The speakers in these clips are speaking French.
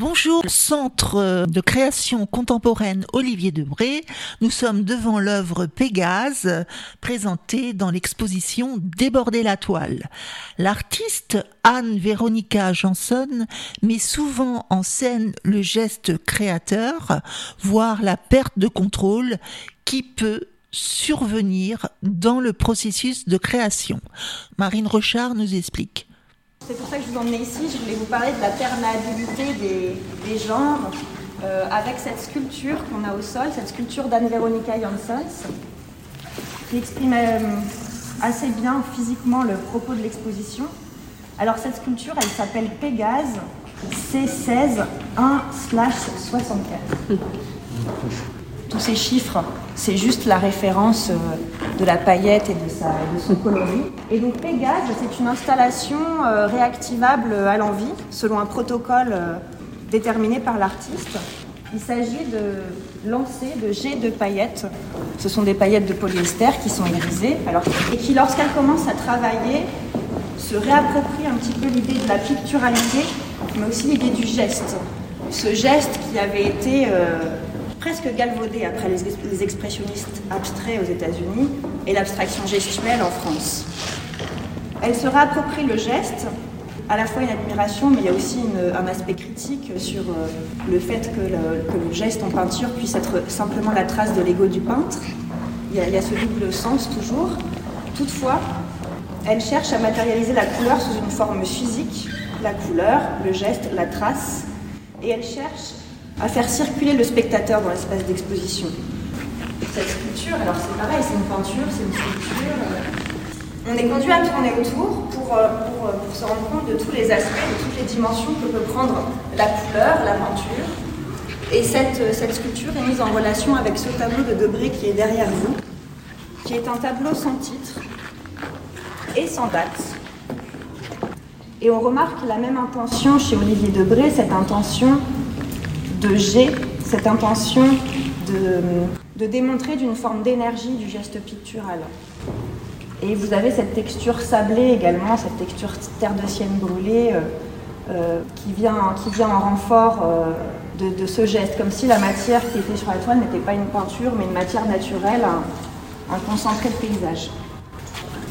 Bonjour, Centre de création contemporaine Olivier Debré. Nous sommes devant l'œuvre Pégase, présentée dans l'exposition Déborder la toile. L'artiste Anne-Véronica Janson met souvent en scène le geste créateur, voire la perte de contrôle qui peut survenir dans le processus de création. Marine Rochard nous explique. C'est pour ça que je vous emmenais ici. Je voulais vous parler de la perméabilité des, genres euh, avec cette sculpture qu'on a au sol, cette sculpture d'Anne-Véronica Janssens, qui exprime euh, assez bien physiquement le propos de l'exposition. Alors cette sculpture, elle s'appelle Pégase C16 1 64 tous ces chiffres, c'est juste la référence euh, de la paillette et de, son coloris. Et donc Pégase, c'est une installation euh, réactivable à l'envie, selon un protocole euh, déterminé par l'artiste. Il s'agit de lancer de jets de paillettes. Ce sont des paillettes de polyester qui sont irisées alors, et qui, lorsqu'elles commencent à travailler, se réapproprient un petit peu l'idée de la picturalité, mais aussi l'idée du geste. Ce geste qui avait été presque galvaudée après les, expressionnistes abstraits aux États-Unis et l'abstraction gestuelle en France. Elle se réapproprie le geste, à la fois une admiration, mais il y a aussi un aspect critique sur euh, le fait que le, geste en peinture puisse être simplement la trace de l'ego du peintre. Il y, a, ce double sens toujours. Toutefois, elle cherche à matérialiser la couleur sous une forme physique, la couleur, le geste, la trace, et elle cherche à faire circuler le spectateur dans l'espace d'exposition. Cette sculpture, alors c'est pareil, c'est une peinture, c'est une sculpture. Euh, on est conduit à tourner autour pour, euh, euh, pour, se rendre compte de tous les aspects, de toutes les dimensions que peut prendre la couleur, la peinture. Et cette, cette sculpture est mise en relation avec ce tableau de Debré qui est derrière vous, qui est un tableau sans titre et sans date. Et on remarque la même intention chez Olivier Debré, cette intention de G, cette intention de, démontrer d'une forme d'énergie du geste pictural. Et vous avez cette texture sablée également, cette texture terre de sienne brûlée euh, euh, qui, vient, qui vient en renfort euh, de, ce geste, comme si la matière qui était sur la toile n'était pas une peinture, mais une matière naturelle, un, concentré de paysage.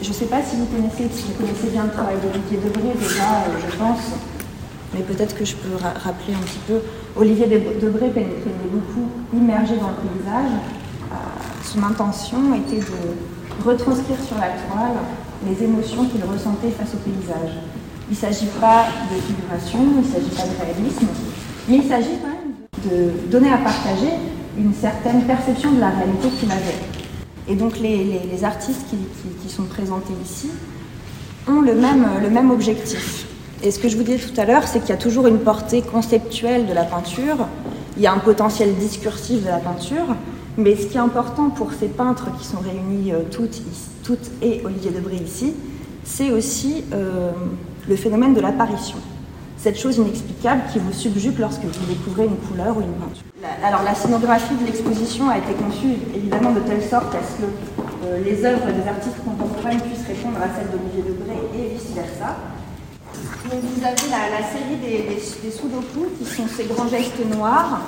Je ne sais pas si vous connaissez, si vous connaissez bien le travail d'Olivier Debré déjà, je pense, mais peut-être que je peux rappeler un petit peu. Olivier Debré pénétrait beaucoup immergé dans le paysage. Euh, son intention était de retranscrire sur la toile les émotions qu'il ressentait face au paysage. Il ne s'agit pas de figuration, il ne s'agit pas de réalisme, mais il s'agit quand même de donner à partager une certaine perception de la réalité qu'il avait. Et donc les, artistes qui, sont présentés ici ont le même objectif. Et ce que je vous disais tout à l'heure, c'est qu'il y a toujours une portée conceptuelle de la peinture, il y a un potentiel discursif de la peinture, mais ce qui est important pour ces peintres qui sont réunis euh, toutes, toutes et Olivier Debré ici, c'est aussi euh, le phénomène de l'apparition. Cette chose inexplicable qui vous subjugue lorsque vous découvrez une couleur ou une peinture. alors la scénographie de l'exposition a été conçue évidemment de telle sorte à ce que euh, les œuvres des artistes contemporains puissent répondre à celles d'Olivier Debré et vice-versa vous avez la, série des, des, sudoku qui sont ces grands gestes noirs.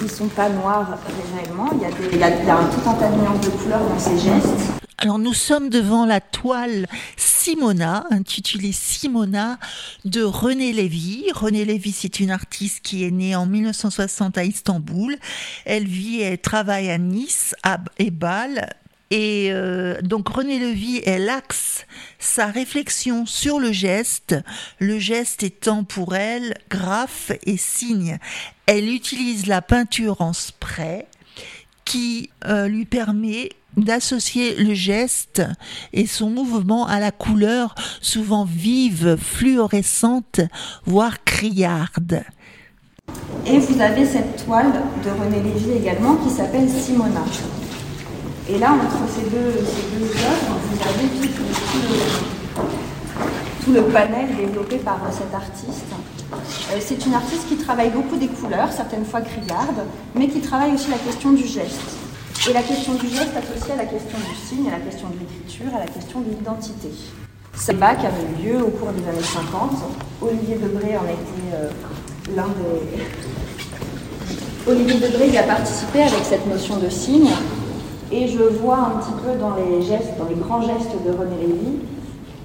Ils ne sont pas noirs réellement. Il y, a a tout un de couleurs dans ces gestes. Alors nous sommes devant la toile Simona, intitulée Simona de René Lévy. René Lévy, c'est une artiste qui est née en 1960 à Istanbul. Elle vit et travaille à Nice et Bâle et euh, donc René Levy, elle axe sa réflexion sur le geste, le geste étant pour elle graphe et signe. Elle utilise la peinture en spray qui euh, lui permet d'associer le geste et son mouvement à la couleur souvent vive, fluorescente, voire criarde. Et vous avez cette toile de René Lévy également qui s'appelle Simona. Et là, entre ces deux, œuvres, vous avez tout, le, panel développé par cet artiste. Euh, c'est une artiste qui travaille beaucoup des couleurs, certaines fois criardes, mais qui travaille aussi la question du geste. Et la question du geste associée à la question du signe, à la question de l'écriture, à la question de l'identité. Ce bac avait eu lieu au cours des années 50. Olivier Debré en été euh, l'un des... Olivier Debré y a participé avec cette notion de signe. Et je vois un petit peu dans les gestes, dans les grands gestes de René Lévy,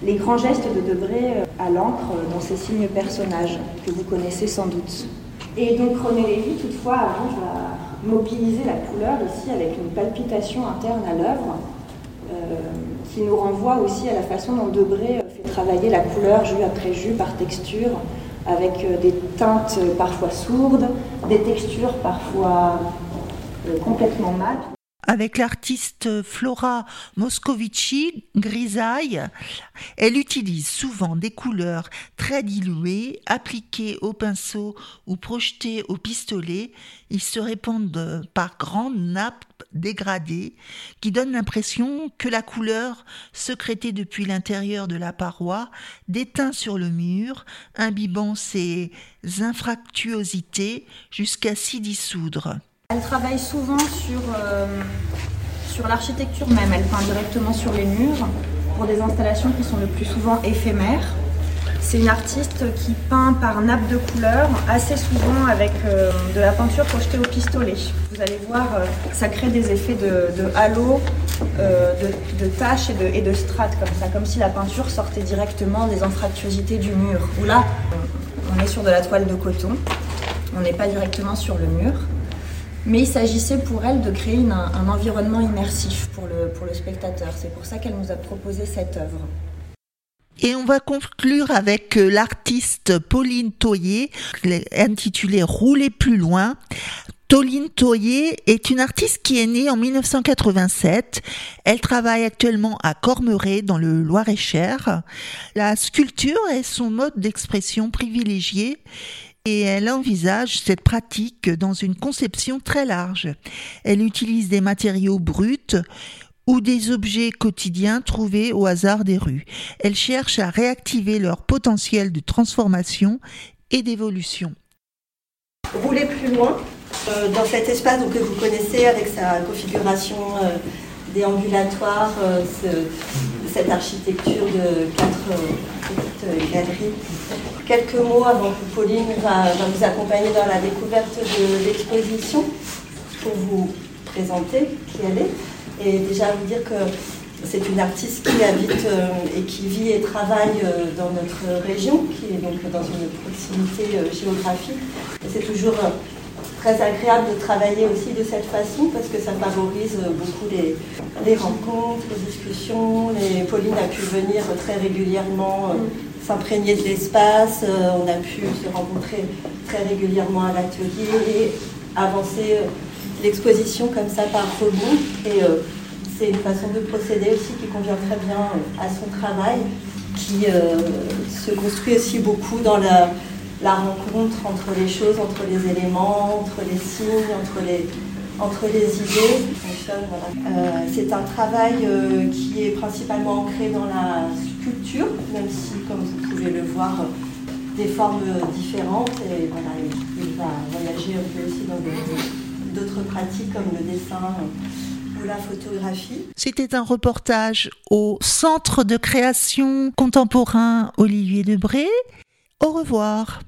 les grands gestes de Debré euh, à l'encre dans ces signes personnages que vous connaissez sans doute. Et donc René Lévy, toutefois, arrive à mobiliser la couleur ici avec une palpitation interne à l'œuvre euh, qui nous renvoie aussi à la façon dont Debré euh, fait travailler la couleur jus après jus par texture, avec des teintes parfois sourdes, des textures parfois complètement mates avec l'artiste Flora Moscovici, grisaille. Elle utilise souvent des couleurs très diluées, appliquées au pinceau ou projetées au pistolet. Ils se répandent par grandes nappes dégradées qui donnent l'impression que la couleur, secrétée depuis l'intérieur de la paroi, déteint sur le mur, imbibant ses infractuosités jusqu'à s'y dissoudre. Elle travaille souvent sur, euh, sur l'architecture même. Elle peint directement sur les murs pour des installations qui sont le plus souvent éphémères. C'est une artiste qui peint par nappe de couleur, assez souvent avec euh, de la peinture projetée au pistolet. Vous allez voir, euh, ça crée des effets de, halo, de, taches et de, strates comme ça, comme si la peinture sortait directement des anfractuosités du mur. Ou là, on est sur de la toile de coton, on n'est pas directement sur le mur. Mais il s'agissait pour elle de créer un, environnement immersif pour le, pour le spectateur. C'est pour ça qu'elle nous a proposé cette œuvre. Et on va conclure avec euh, l'artiste Pauline Toyer, intitulée Rouler plus loin. Pauline Toyer est une artiste qui est née en 1987. Elle travaille actuellement à Cormeret dans le Loir-et-Cher. La sculpture est son mode d'expression privilégié et elle envisage cette pratique dans une conception très large. Elle utilise des matériaux bruts ou des objets quotidiens trouvés au hasard des rues. Elle cherche à réactiver leur potentiel de transformation et d'évolution. Rouler plus loin euh, dans cet espace que vous connaissez avec sa configuration euh, déambulatoire, cette architecture de quatre petites galeries quelques mots avant que Pauline va, vous accompagner dans la découverte de l'exposition pour vous présenter qui elle est et déjà vous dire que c'est une artiste qui habite euh, et qui vit et travaille euh, dans notre région, qui est donc dans une proximité euh, géographique. C'est toujours très agréable de travailler aussi de cette façon parce que ça favorise beaucoup les, rencontres, les discussions. Les, Pauline a pu venir très régulièrement s'imprégner de l'espace. Euh, on a pu se rencontrer très régulièrement à l'atelier et avancer euh, l'exposition comme ça par rebond. Et euh, c'est une façon de procéder aussi qui convient très bien à son travail, qui se construit aussi beaucoup dans la, la rencontre entre les choses, entre les éléments, entre les signes, entre les, idées. Euh, c'est un travail euh, qui est principalement ancré dans la sculpture, même si, comme vous pouvez le voir, des formes différentes. Il, va voyager un peu aussi dans d'autres pratiques comme le dessin ou la photographie. C'était un reportage au Centre de création contemporain Olivier Debré. Au revoir.